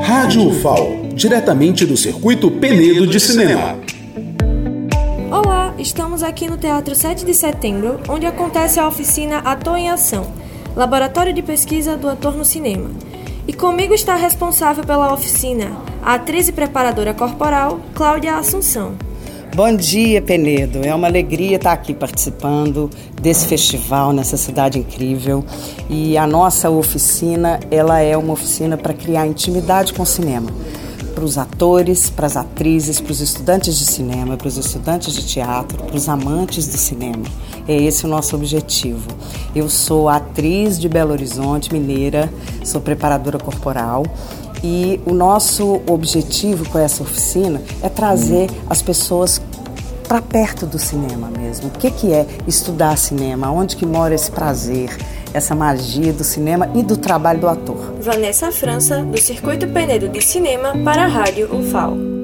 Rádio UFAO, diretamente do Circuito Penedo de Cinema. Olá, estamos aqui no Teatro 7 de Setembro, onde acontece a oficina Ator em Ação, Laboratório de Pesquisa do Ator no Cinema. E comigo está a responsável pela oficina, a atriz e preparadora corporal, Cláudia Assunção. Bom dia, Penedo. É uma alegria estar aqui participando desse festival nessa cidade incrível. E a nossa oficina, ela é uma oficina para criar intimidade com o cinema. Para os atores, para as atrizes, para os estudantes de cinema, para os estudantes de teatro, para os amantes do cinema. É esse o nosso objetivo. Eu sou atriz de Belo Horizonte, mineira, sou preparadora corporal e o nosso objetivo com essa oficina é trazer as pessoas para perto do cinema mesmo. O que, que é estudar cinema? Onde que mora esse prazer, essa magia do cinema e do trabalho do ator? Vanessa França, do Circuito Penedo de Cinema para a Rádio UFAO.